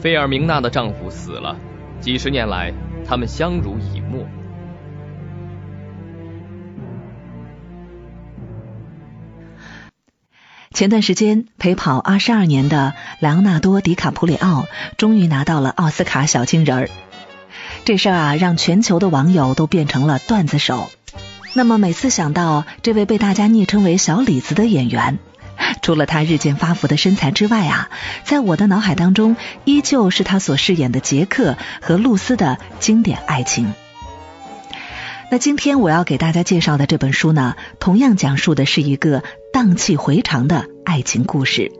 费尔明娜的丈夫死了，几十年来，他们相濡以沫。前段时间陪跑二十二年的莱昂纳多·迪卡普里奥终于拿到了奥斯卡小金人儿，这事儿啊，让全球的网友都变成了段子手。那么每次想到这位被大家昵称为“小李子”的演员，除了他日渐发福的身材之外啊，在我的脑海当中，依旧是他所饰演的杰克和露丝的经典爱情。那今天我要给大家介绍的这本书呢，同样讲述的是一个荡气回肠的爱情故事，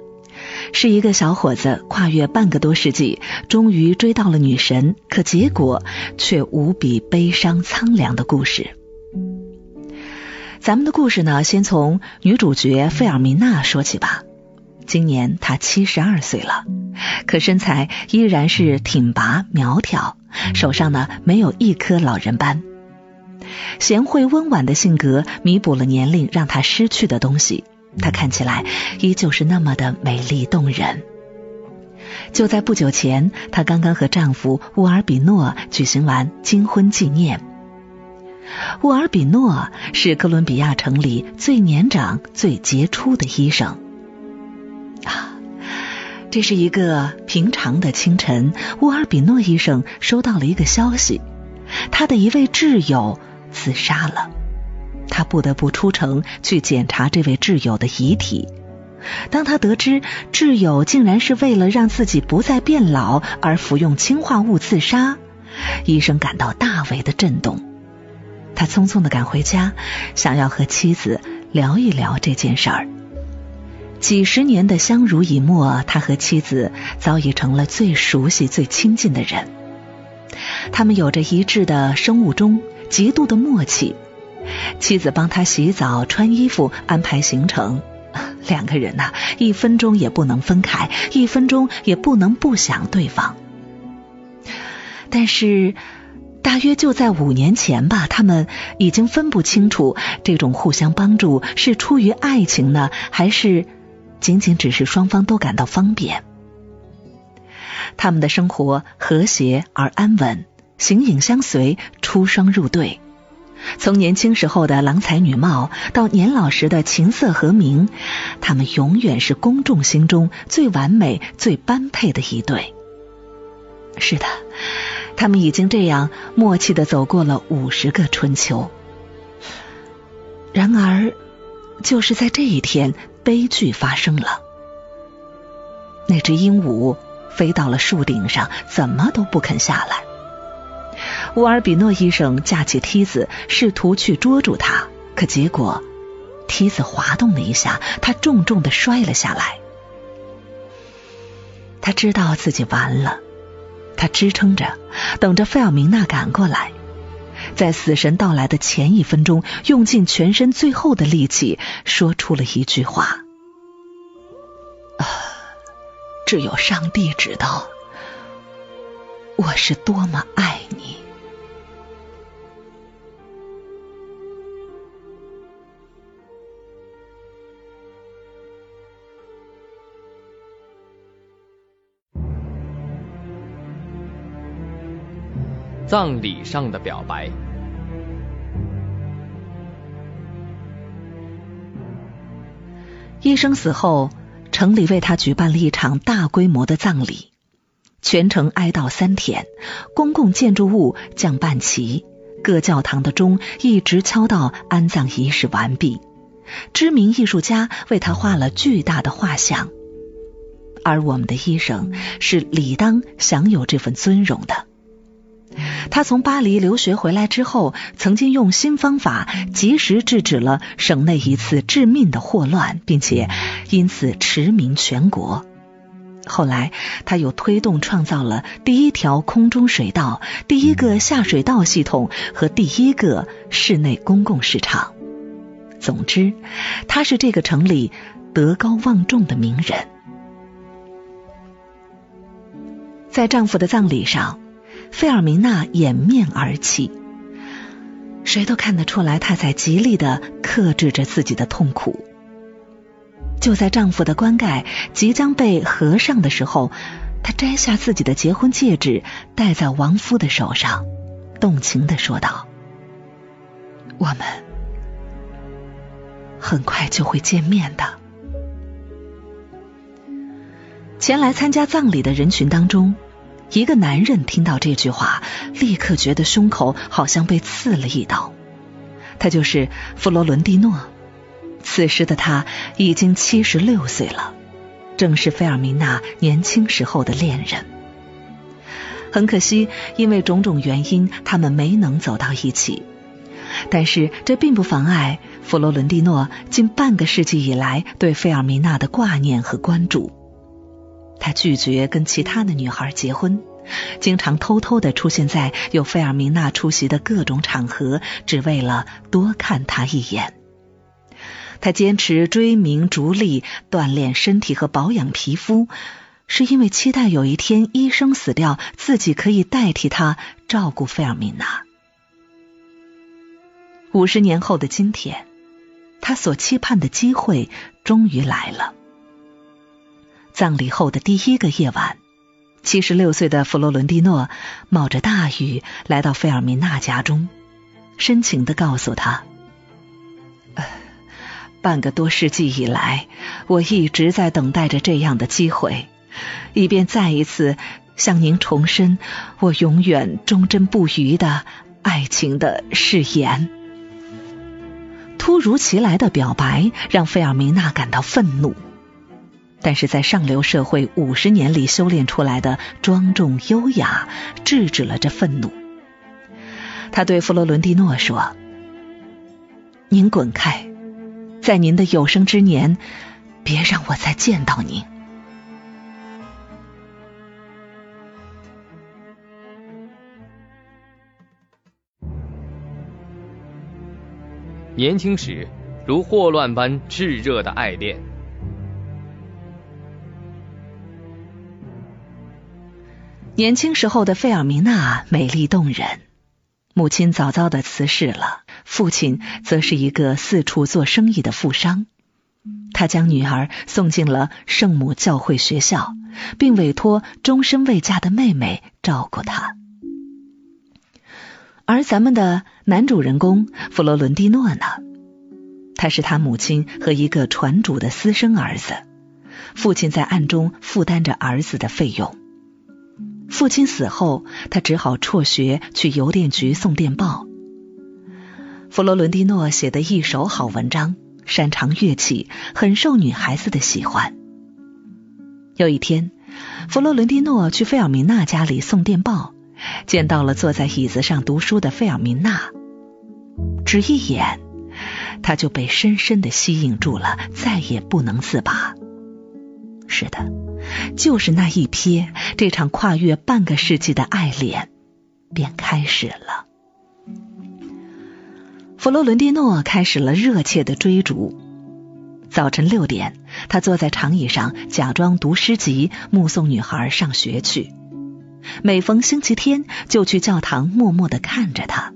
是一个小伙子跨越半个多世纪，终于追到了女神，可结果却无比悲伤苍凉的故事。咱们的故事呢，先从女主角费尔明娜说起吧。今年她七十二岁了，可身材依然是挺拔苗条，手上呢没有一颗老人斑。贤惠温婉的性格弥补了年龄让她失去的东西，她看起来依旧是那么的美丽动人。就在不久前，她刚刚和丈夫乌尔比诺举行完金婚纪念。乌尔比诺是哥伦比亚城里最年长、最杰出的医生。啊，这是一个平常的清晨，乌尔比诺医生收到了一个消息，他的一位挚友。自杀了，他不得不出城去检查这位挚友的遗体。当他得知挚友竟然是为了让自己不再变老而服用氰化物自杀，医生感到大为的震动。他匆匆的赶回家，想要和妻子聊一聊这件事儿。几十年的相濡以沫，他和妻子早已成了最熟悉、最亲近的人。他们有着一致的生物钟。极度的默契，妻子帮他洗澡、穿衣服、安排行程，两个人呐，一分钟也不能分开，一分钟也不能不想对方。但是，大约就在五年前吧，他们已经分不清楚这种互相帮助是出于爱情呢，还是仅仅只是双方都感到方便。他们的生活和谐而安稳。形影相随，出双入对。从年轻时候的郎才女貌，到年老时的琴瑟和鸣，他们永远是公众心中最完美、最般配的一对。是的，他们已经这样默契的走过了五十个春秋。然而，就是在这一天，悲剧发生了。那只鹦鹉飞到了树顶上，怎么都不肯下来。乌尔比诺医生架起梯子，试图去捉住它，可结果梯子滑动了一下，他重重的摔了下来。他知道自己完了，他支撑着，等着费尔明娜赶过来，在死神到来的前一分钟，用尽全身最后的力气，说出了一句话：“啊，只有上帝知道，我是多么爱你。”葬礼上的表白。医生死后，城里为他举办了一场大规模的葬礼，全城哀悼三天，公共建筑物降半旗，各教堂的钟一直敲到安葬仪式完毕。知名艺术家为他画了巨大的画像，而我们的医生是理当享有这份尊荣的。他从巴黎留学回来之后，曾经用新方法及时制止了省内一次致命的霍乱，并且因此驰名全国。后来，他又推动创造了第一条空中水道、第一个下水道系统和第一个室内公共市场。总之，他是这个城里德高望重的名人。在丈夫的葬礼上。费尔明娜掩面而泣，谁都看得出来，她在极力的克制着自己的痛苦。就在丈夫的棺盖即将被合上的时候，他摘下自己的结婚戒指，戴在亡夫的手上，动情的说道：“我们很快就会见面的。”前来参加葬礼的人群当中，一个男人听到这句话，立刻觉得胸口好像被刺了一刀。他就是弗罗伦蒂诺。此时的他已经七十六岁了，正是费尔明娜年轻时候的恋人。很可惜，因为种种原因，他们没能走到一起。但是这并不妨碍弗罗伦蒂诺近半个世纪以来对费尔明娜的挂念和关注。他拒绝跟其他的女孩结婚，经常偷偷的出现在有费尔明娜出席的各种场合，只为了多看她一眼。他坚持追名逐利，锻炼身体和保养皮肤，是因为期待有一天医生死掉，自己可以代替他照顾费尔明娜。五十年后的今天，他所期盼的机会终于来了。葬礼后的第一个夜晚，七十六岁的弗洛伦蒂诺冒着大雨来到费尔明娜家中，深情的告诉他。半个多世纪以来，我一直在等待着这样的机会，以便再一次向您重申我永远忠贞不渝的爱情的誓言。突如其来的表白让费尔明娜感到愤怒，但是在上流社会五十年里修炼出来的庄重优雅制止了这愤怒。他对弗洛伦蒂诺说：“您滚开。”在您的有生之年，别让我再见到您。年轻时，如霍乱般炽热的爱恋。年轻时候的费尔明娜美丽动人，母亲早早的辞世了。父亲则是一个四处做生意的富商，他将女儿送进了圣母教会学校，并委托终身未嫁的妹妹照顾她。而咱们的男主人公弗罗伦蒂诺呢？他是他母亲和一个船主的私生儿子，父亲在暗中负担着儿子的费用。父亲死后，他只好辍学去邮电局送电报。弗罗伦蒂诺写的一手好文章，擅长乐器，很受女孩子的喜欢。有一天，弗罗伦蒂诺去费尔明娜家里送电报，见到了坐在椅子上读书的费尔明娜，只一眼，他就被深深的吸引住了，再也不能自拔。是的，就是那一瞥，这场跨越半个世纪的爱恋便开始了。弗罗伦蒂诺开始了热切的追逐。早晨六点，他坐在长椅上，假装读诗集，目送女孩上学去。每逢星期天，就去教堂默默的看着她。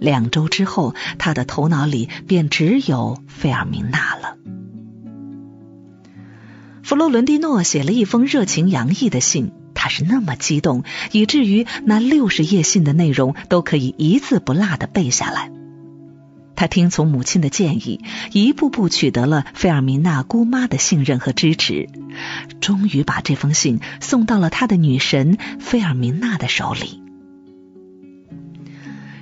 两周之后，他的头脑里便只有费尔明娜了。弗洛伦蒂诺写了一封热情洋溢的信。他是那么激动，以至于那六十页信的内容都可以一字不落的背下来。他听从母亲的建议，一步步取得了费尔明娜姑妈的信任和支持，终于把这封信送到了他的女神费尔明娜的手里。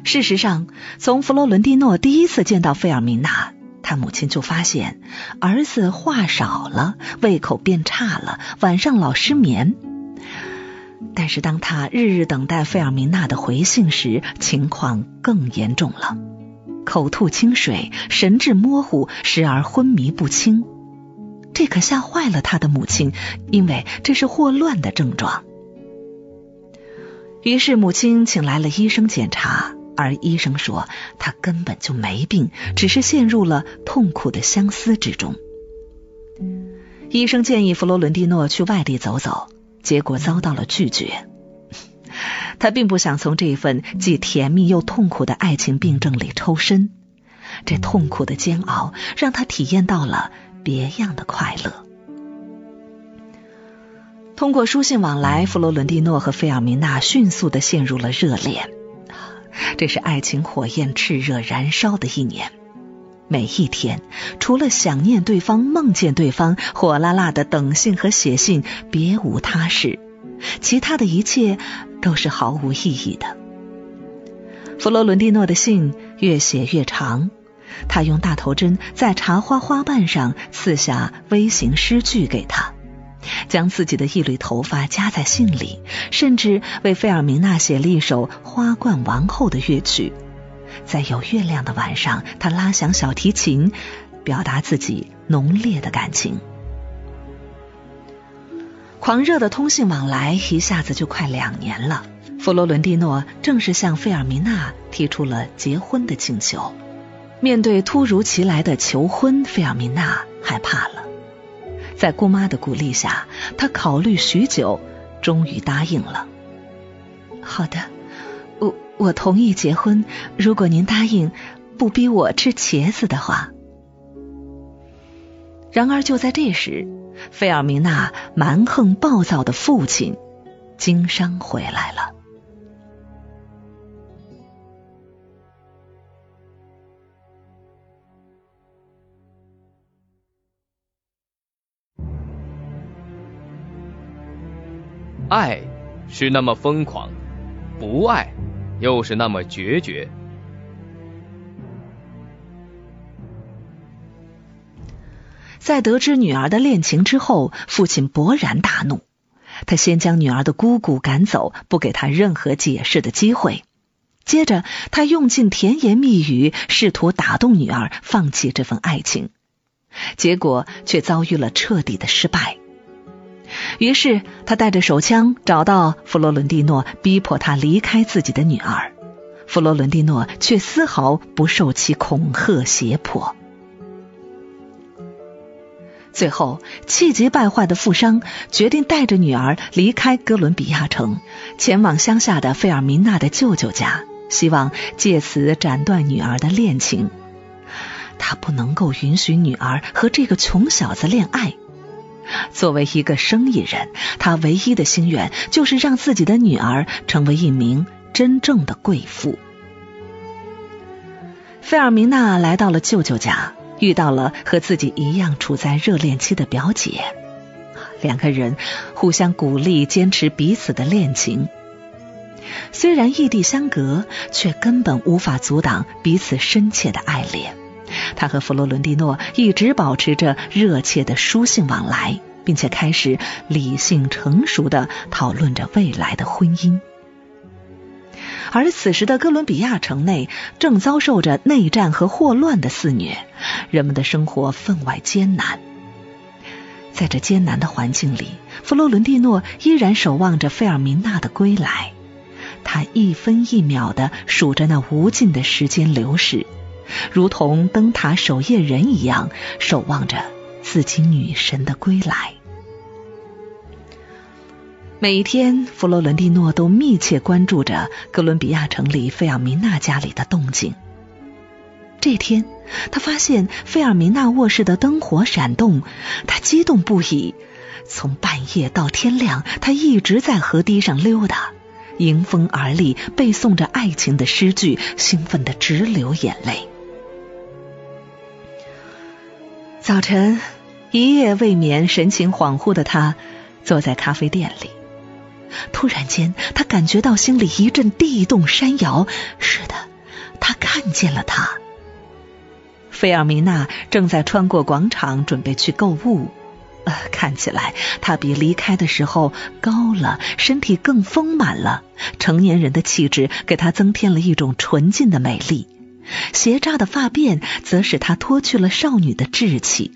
事实上，从弗洛伦蒂诺第一次见到费尔明娜，他母亲就发现儿子话少了，胃口变差了，晚上老失眠。但是，当他日日等待费尔明娜的回信时，情况更严重了：口吐清水，神志模糊，时而昏迷不清。这可吓坏了他的母亲，因为这是霍乱的症状。于是，母亲请来了医生检查，而医生说他根本就没病，只是陷入了痛苦的相思之中。医生建议弗罗伦蒂诺去外地走走。结果遭到了拒绝。他并不想从这份既甜蜜又痛苦的爱情病症里抽身，这痛苦的煎熬让他体验到了别样的快乐。通过书信往来，弗罗伦蒂诺和费尔明娜迅速的陷入了热恋。这是爱情火焰炽热燃烧的一年。每一天，除了想念对方、梦见对方、火辣辣的等信和写信，别无他事。其他的一切都是毫无意义的。弗罗伦蒂诺的信越写越长，他用大头针在茶花花瓣上刺下微型诗句给他，将自己的一缕头发夹在信里，甚至为费尔明娜写了一首花冠王后的乐曲。在有月亮的晚上，他拉响小提琴，表达自己浓烈的感情。狂热的通信往来一下子就快两年了。弗罗伦蒂诺正式向费尔明娜提出了结婚的请求。面对突如其来的求婚，费尔明娜害怕了。在姑妈的鼓励下，她考虑许久，终于答应了。好的。我同意结婚，如果您答应不逼我吃茄子的话。然而就在这时，费尔明娜蛮横暴躁的父亲经商回来了。爱是那么疯狂，不爱。又是那么决绝。在得知女儿的恋情之后，父亲勃然大怒。他先将女儿的姑姑赶走，不给她任何解释的机会。接着，他用尽甜言蜜语，试图打动女儿放弃这份爱情，结果却遭遇了彻底的失败。于是，他带着手枪找到弗罗伦蒂诺，逼迫他离开自己的女儿。弗罗伦蒂诺却丝毫不受其恐吓胁迫。最后，气急败坏的富商决定带着女儿离开哥伦比亚城，前往乡下的费尔明娜的舅舅家，希望借此斩断女儿的恋情。他不能够允许女儿和这个穷小子恋爱。作为一个生意人，他唯一的心愿就是让自己的女儿成为一名真正的贵妇。费尔明娜来到了舅舅家，遇到了和自己一样处在热恋期的表姐，两个人互相鼓励，坚持彼此的恋情。虽然异地相隔，却根本无法阻挡彼此深切的爱恋。他和弗罗伦蒂诺一直保持着热切的书信往来，并且开始理性成熟的讨论着未来的婚姻。而此时的哥伦比亚城内正遭受着内战和霍乱的肆虐，人们的生活分外艰难。在这艰难的环境里，弗罗伦蒂诺依然守望着费尔明娜的归来，他一分一秒的数着那无尽的时间流逝。如同灯塔守夜人一样，守望着自己女神的归来。每一天，弗罗伦蒂诺都密切关注着哥伦比亚城里费尔明娜家里的动静。这天，他发现费尔明娜卧室的灯火闪动，他激动不已。从半夜到天亮，他一直在河堤上溜达，迎风而立，背诵着爱情的诗句，兴奋的直流眼泪。早晨，一夜未眠、神情恍惚的他坐在咖啡店里。突然间，他感觉到心里一阵地动山摇。是的，他看见了他。菲尔米娜正在穿过广场，准备去购物。呃，看起来他比离开的时候高了，身体更丰满了。成年人的气质给他增添了一种纯净的美丽。斜扎的发辫则使她脱去了少女的稚气。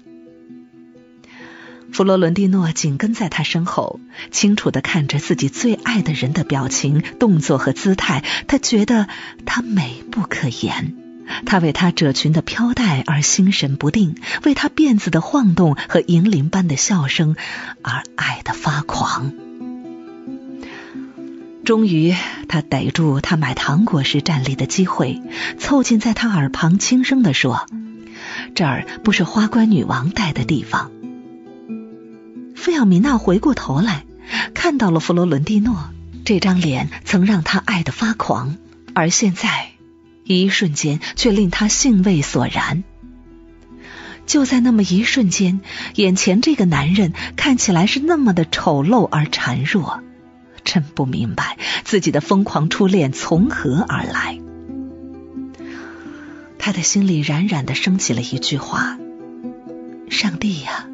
弗罗伦蒂诺紧跟在他身后，清楚的看着自己最爱的人的表情、动作和姿态。他觉得她美不可言。他为她褶裙的飘带而心神不定，为她辫子的晃动和银铃般的笑声而爱得发狂。终于，他逮住他买糖果时站立的机会，凑近在他耳旁轻声的说：“这儿不是花冠女王待的地方。”费奥米娜回过头来，看到了弗罗伦蒂诺，这张脸曾让他爱得发狂，而现在一瞬间却令他兴味索然。就在那么一瞬间，眼前这个男人看起来是那么的丑陋而孱弱，真不明白自己的疯狂初恋从何而来。他的心里冉冉的升起了一句话：“上帝呀，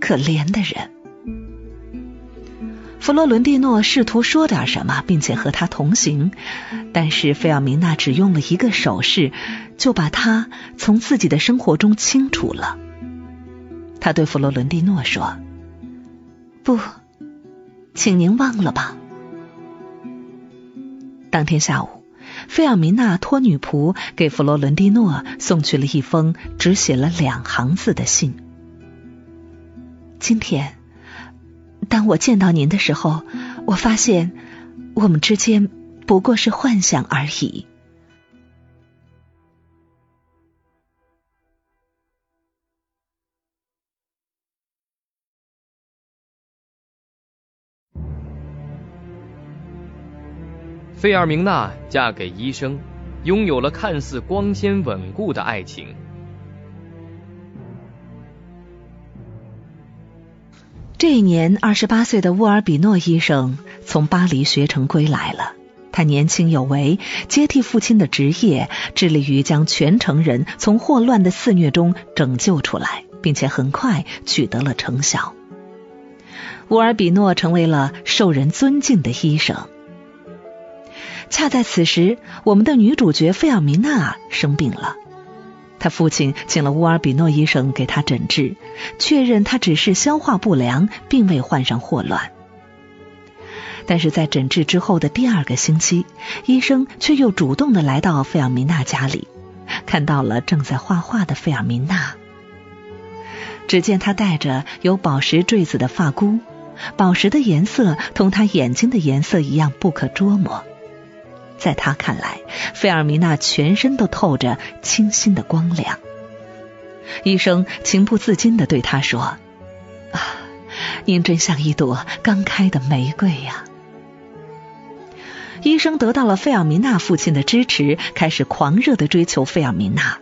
可怜的人！”弗洛伦蒂诺试图说点什么，并且和他同行，但是费尔明娜只用了一个手势，就把他从自己的生活中清除了。他对弗洛伦蒂诺说：“不，请您忘了吧。”当天下午，费尔明娜托女仆给弗洛伦蒂诺送去了一封只写了两行字的信。今天。当我见到您的时候，我发现我们之间不过是幻想而已。费尔明娜嫁给医生，拥有了看似光鲜稳固的爱情。这一年，二十八岁的沃尔比诺医生从巴黎学成归来了。他年轻有为，接替父亲的职业，致力于将全城人从霍乱的肆虐中拯救出来，并且很快取得了成效。沃尔比诺成为了受人尊敬的医生。恰在此时，我们的女主角费尔明娜生病了。他父亲请了乌尔比诺医生给他诊治，确认他只是消化不良，并未患上霍乱。但是在诊治之后的第二个星期，医生却又主动的来到费尔明娜家里，看到了正在画画的费尔明娜。只见他戴着有宝石坠子的发箍，宝石的颜色同他眼睛的颜色一样不可捉摸。在他看来，费尔米娜全身都透着清新的光亮。医生情不自禁的对他说：“啊，您真像一朵刚开的玫瑰呀！”医生得到了费尔米娜父亲的支持，开始狂热的追求费尔米娜。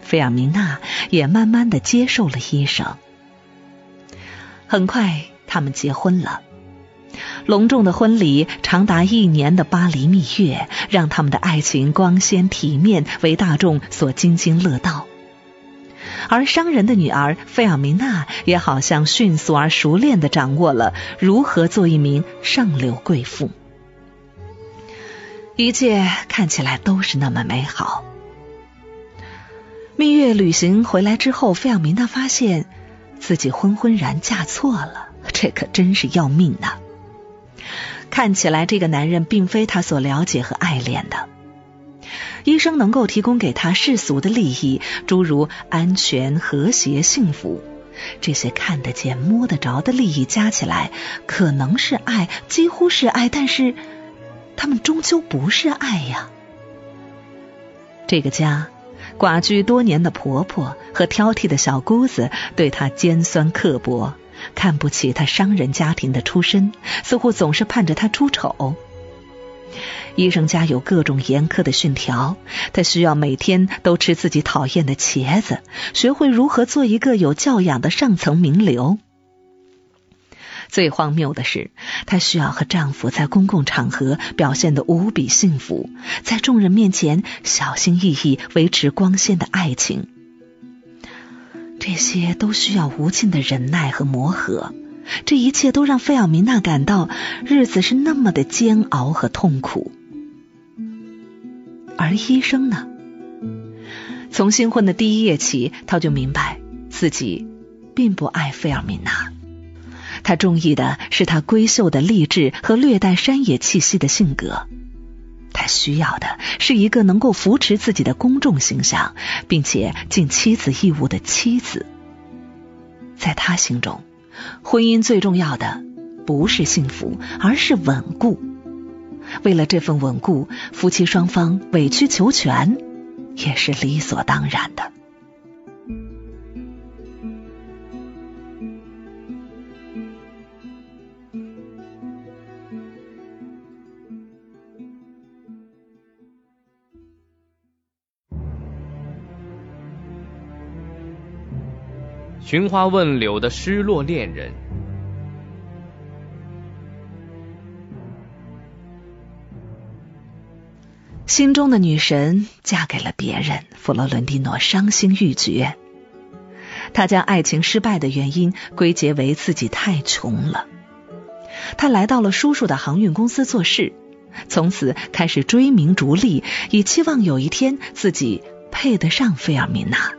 费尔米娜也慢慢的接受了医生。很快，他们结婚了。隆重的婚礼，长达一年的巴黎蜜月，让他们的爱情光鲜体面，为大众所津津乐道。而商人的女儿费尔明娜也好像迅速而熟练的掌握了如何做一名上流贵妇。一切看起来都是那么美好。蜜月旅行回来之后，费尔明娜发现自己昏昏然嫁错了，这可真是要命呐！看起来这个男人并非他所了解和爱恋的。医生能够提供给他世俗的利益，诸如安全、和谐、幸福，这些看得见、摸得着的利益加起来，可能是爱，几乎是爱，但是他们终究不是爱呀。这个家，寡居多年的婆婆和挑剔的小姑子对她尖酸刻薄。看不起他商人家庭的出身，似乎总是盼着他出丑。医生家有各种严苛的训条，他需要每天都吃自己讨厌的茄子，学会如何做一个有教养的上层名流。最荒谬的是，她需要和丈夫在公共场合表现的无比幸福，在众人面前小心翼翼维持光鲜的爱情。这些都需要无尽的忍耐和磨合，这一切都让费尔明娜感到日子是那么的煎熬和痛苦。而医生呢？从新婚的第一夜起，他就明白自己并不爱费尔明娜。他中意的是他闺秀的励志和略带山野气息的性格。他需要的是一个能够扶持自己的公众形象，并且尽妻子义务的妻子。在他心中，婚姻最重要的不是幸福，而是稳固。为了这份稳固，夫妻双方委曲求全也是理所当然的。寻花问柳的失落恋人。心中的女神嫁给了别人，弗洛伦蒂诺伤心欲绝。他将爱情失败的原因归结为自己太穷了。他来到了叔叔的航运公司做事，从此开始追名逐利，以期望有一天自己配得上费尔明娜。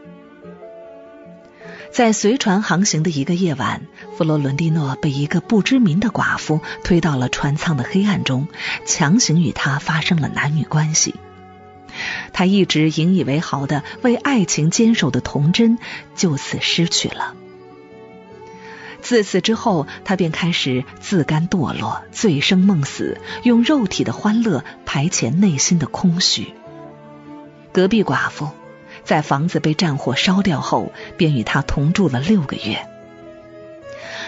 在随船航行的一个夜晚，弗洛伦蒂诺被一个不知名的寡妇推到了船舱的黑暗中，强行与他发生了男女关系。他一直引以为豪的为爱情坚守的童真就此失去了。自此之后，他便开始自甘堕落、醉生梦死，用肉体的欢乐排遣内心的空虚。隔壁寡妇。在房子被战火烧掉后，便与他同住了六个月。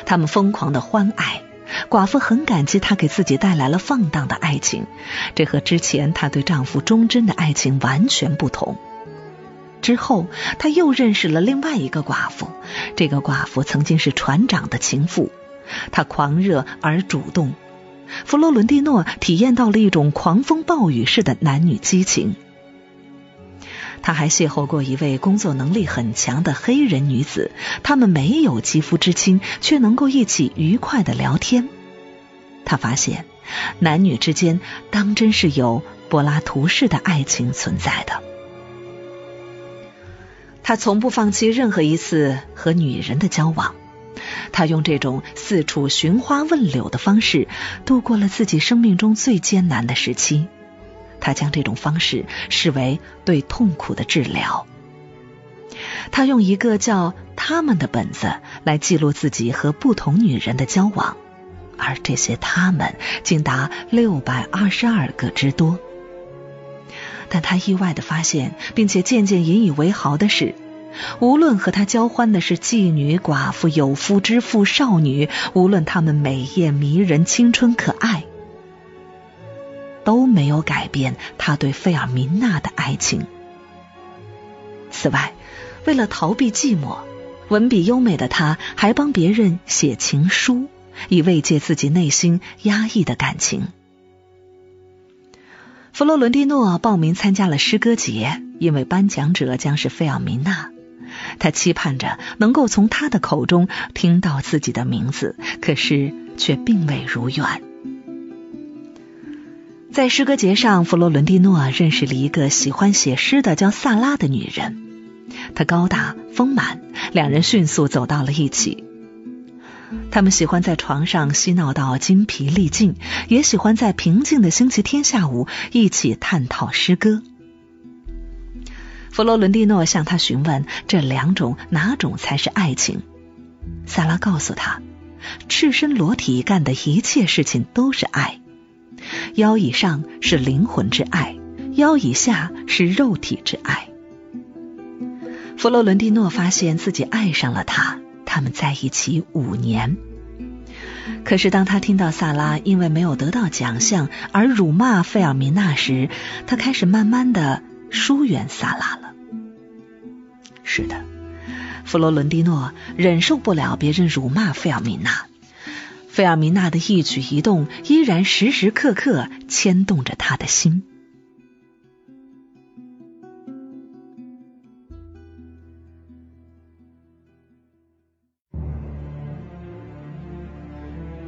他们疯狂的欢爱，寡妇很感激他给自己带来了放荡的爱情，这和之前她对丈夫忠贞的爱情完全不同。之后，他又认识了另外一个寡妇，这个寡妇曾经是船长的情妇，她狂热而主动。弗洛伦蒂诺体验到了一种狂风暴雨式的男女激情。他还邂逅过一位工作能力很强的黑人女子，他们没有肌肤之亲，却能够一起愉快的聊天。他发现，男女之间当真是有柏拉图式的爱情存在的。他从不放弃任何一次和女人的交往，他用这种四处寻花问柳的方式，度过了自己生命中最艰难的时期。他将这种方式视为对痛苦的治疗。他用一个叫“他们”的本子来记录自己和不同女人的交往，而这些“他们”竟达六百二十二个之多。但他意外的发现，并且渐渐引以为豪的是，无论和他交欢的是妓女、寡妇、有夫之妇、少女，无论她们美艳迷人、青春可爱。都没有改变他对费尔明娜的爱情。此外，为了逃避寂寞，文笔优美的他还帮别人写情书，以慰藉自己内心压抑的感情。弗洛伦蒂诺报名参加了诗歌节，因为颁奖者将是费尔明娜，他期盼着能够从他的口中听到自己的名字，可是却并未如愿。在诗歌节上，弗罗伦蒂诺认识了一个喜欢写诗的叫萨拉的女人。她高大丰满，两人迅速走到了一起。他们喜欢在床上嬉闹到筋疲力尽，也喜欢在平静的星期天下午一起探讨诗歌。弗罗伦蒂诺向他询问这两种哪种才是爱情。萨拉告诉他，赤身裸体干的一切事情都是爱。腰以上是灵魂之爱，腰以下是肉体之爱。弗洛伦蒂诺发现自己爱上了他，他们在一起五年。可是当他听到萨拉因为没有得到奖项而辱骂费尔明娜时，他开始慢慢的疏远萨拉了。是的，弗洛伦蒂诺忍受不了别人辱骂费尔明娜。费尔明娜的一举一动依然时时刻刻牵动着他的心。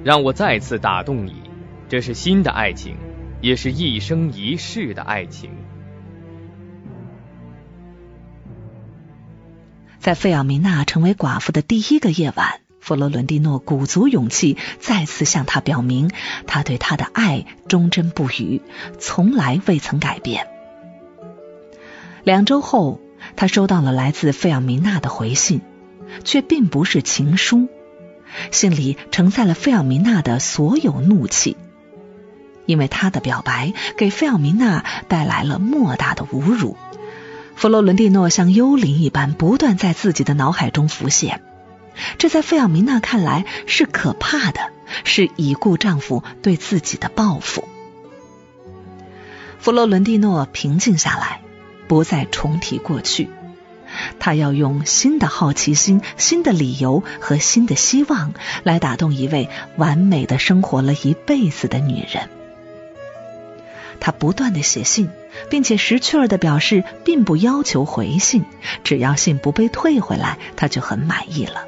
让我再次打动你，这是新的爱情，也是一生一世的爱情。在费尔明娜成为寡妇的第一个夜晚。弗罗伦蒂诺鼓足勇气，再次向他表明，他对他的爱忠贞不渝，从来未曾改变。两周后，他收到了来自费尔明娜的回信，却并不是情书，信里承载了费尔明娜的所有怒气，因为他的表白给费尔明娜带来了莫大的侮辱。弗罗伦蒂诺像幽灵一般，不断在自己的脑海中浮现。这在费尔明娜看来是可怕的，是已故丈夫对自己的报复。弗洛伦蒂诺平静下来，不再重提过去。他要用新的好奇心、新的理由和新的希望来打动一位完美的生活了一辈子的女人。他不断的写信，并且识趣儿的表示，并不要求回信，只要信不被退回来，他就很满意了。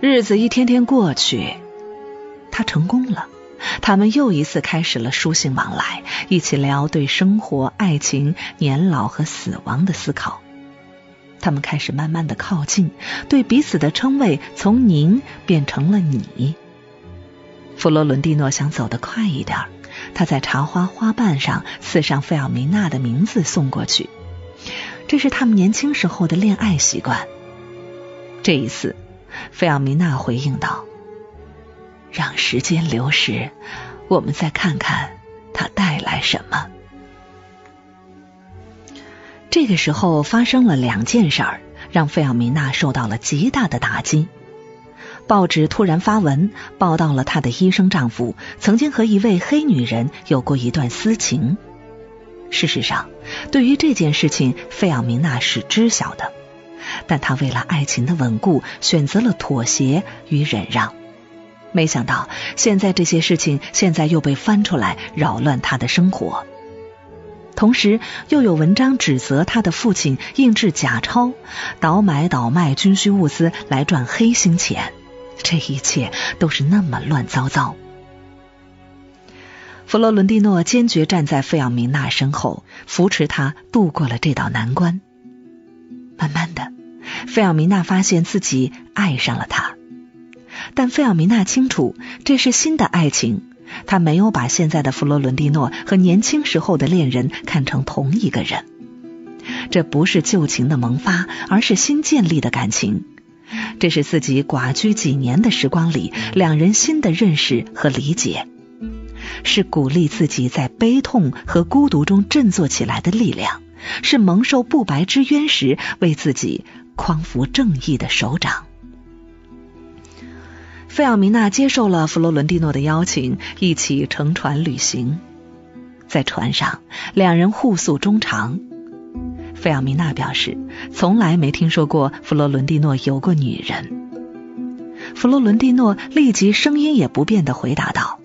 日子一天天过去，他成功了。他们又一次开始了书信往来，一起聊对生活、爱情、年老和死亡的思考。他们开始慢慢的靠近，对彼此的称谓从“您”变成了“你”。弗罗伦蒂诺想走得快一点，他在茶花花瓣上刺上费尔明娜的名字送过去，这是他们年轻时候的恋爱习惯。这一次，费奥米娜回应道。让时间流逝，我们再看看它带来什么。这个时候发生了两件事儿，让费奥米娜受到了极大的打击。报纸突然发文报道了她的医生丈夫曾经和一位黑女人有过一段私情。事实上，对于这件事情，费奥米娜是知晓的，但他为了爱情的稳固，选择了妥协与忍让。没想到，现在这些事情现在又被翻出来，扰乱他的生活。同时，又有文章指责他的父亲印制假钞、倒买倒卖军需物资来赚黑心钱。这一切都是那么乱糟糟。弗洛伦蒂诺坚决站在费奥明娜身后，扶持他度过了这道难关。慢慢的，费尔明娜发现自己爱上了他。但费尔米娜清楚，这是新的爱情。她没有把现在的弗罗伦蒂诺和年轻时候的恋人看成同一个人。这不是旧情的萌发，而是新建立的感情。这是自己寡居几年的时光里，两人新的认识和理解，是鼓励自己在悲痛和孤独中振作起来的力量，是蒙受不白之冤时为自己匡扶正义的手掌。费奥米娜接受了弗罗伦蒂诺的邀请，一起乘船旅行。在船上，两人互诉衷肠。费奥米娜表示，从来没听说过弗罗伦蒂诺有过女人。弗罗伦蒂诺立即声音也不变的回答道：“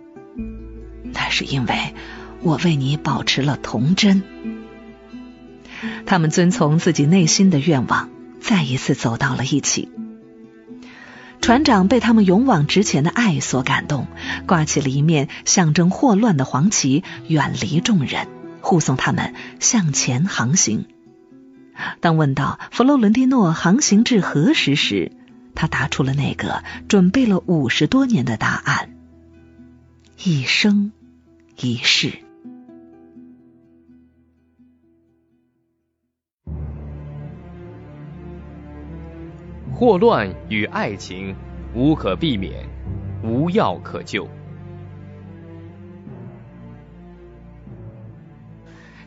那是因为我为你保持了童真。”他们遵从自己内心的愿望，再一次走到了一起。船长被他们勇往直前的爱所感动，挂起了一面象征霍乱的黄旗，远离众人，护送他们向前航行。当问到弗洛伦蒂诺航行至何时时，他答出了那个准备了五十多年的答案：一生一世。霍乱与爱情无可避免，无药可救。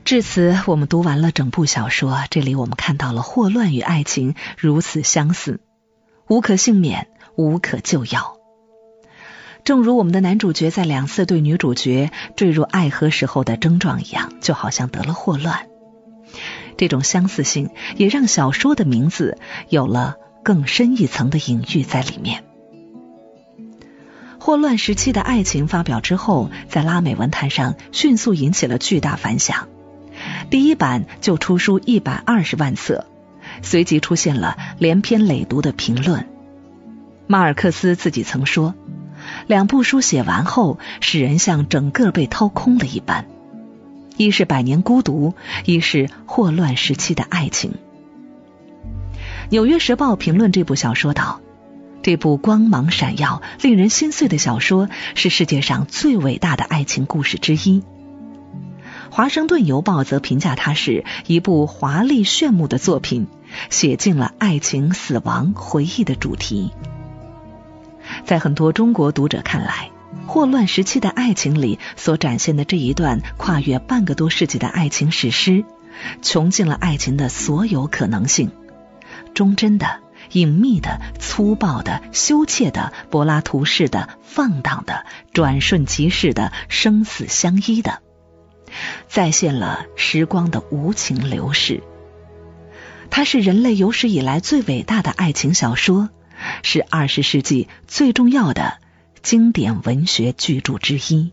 至此，我们读完了整部小说。这里我们看到了霍乱与爱情如此相似，无可幸免，无可救药。正如我们的男主角在两次对女主角坠入爱河时候的症状一样，就好像得了霍乱。这种相似性也让小说的名字有了。更深一层的隐喻在里面。霍乱时期的爱情发表之后，在拉美文坛上迅速引起了巨大反响。第一版就出书一百二十万册，随即出现了连篇累牍的评论。马尔克斯自己曾说，两部书写完后，使人像整个被掏空了一般。一是百年孤独，一是霍乱时期的爱情。《纽约时报》评论这部小说道：“这部光芒闪耀、令人心碎的小说是世界上最伟大的爱情故事之一。”《华盛顿邮报》则评价它是一部华丽炫目的作品，写尽了爱情、死亡、回忆的主题。在很多中国读者看来，霍乱时期的爱情里所展现的这一段跨越半个多世纪的爱情史诗，穷尽了爱情的所有可能性。忠贞的、隐秘的、粗暴的、羞怯的、柏拉图式的、放荡的、转瞬即逝的、生死相依的，再现了时光的无情流逝，它是人类有史以来最伟大的爱情小说，是二十世纪最重要的经典文学巨著之一。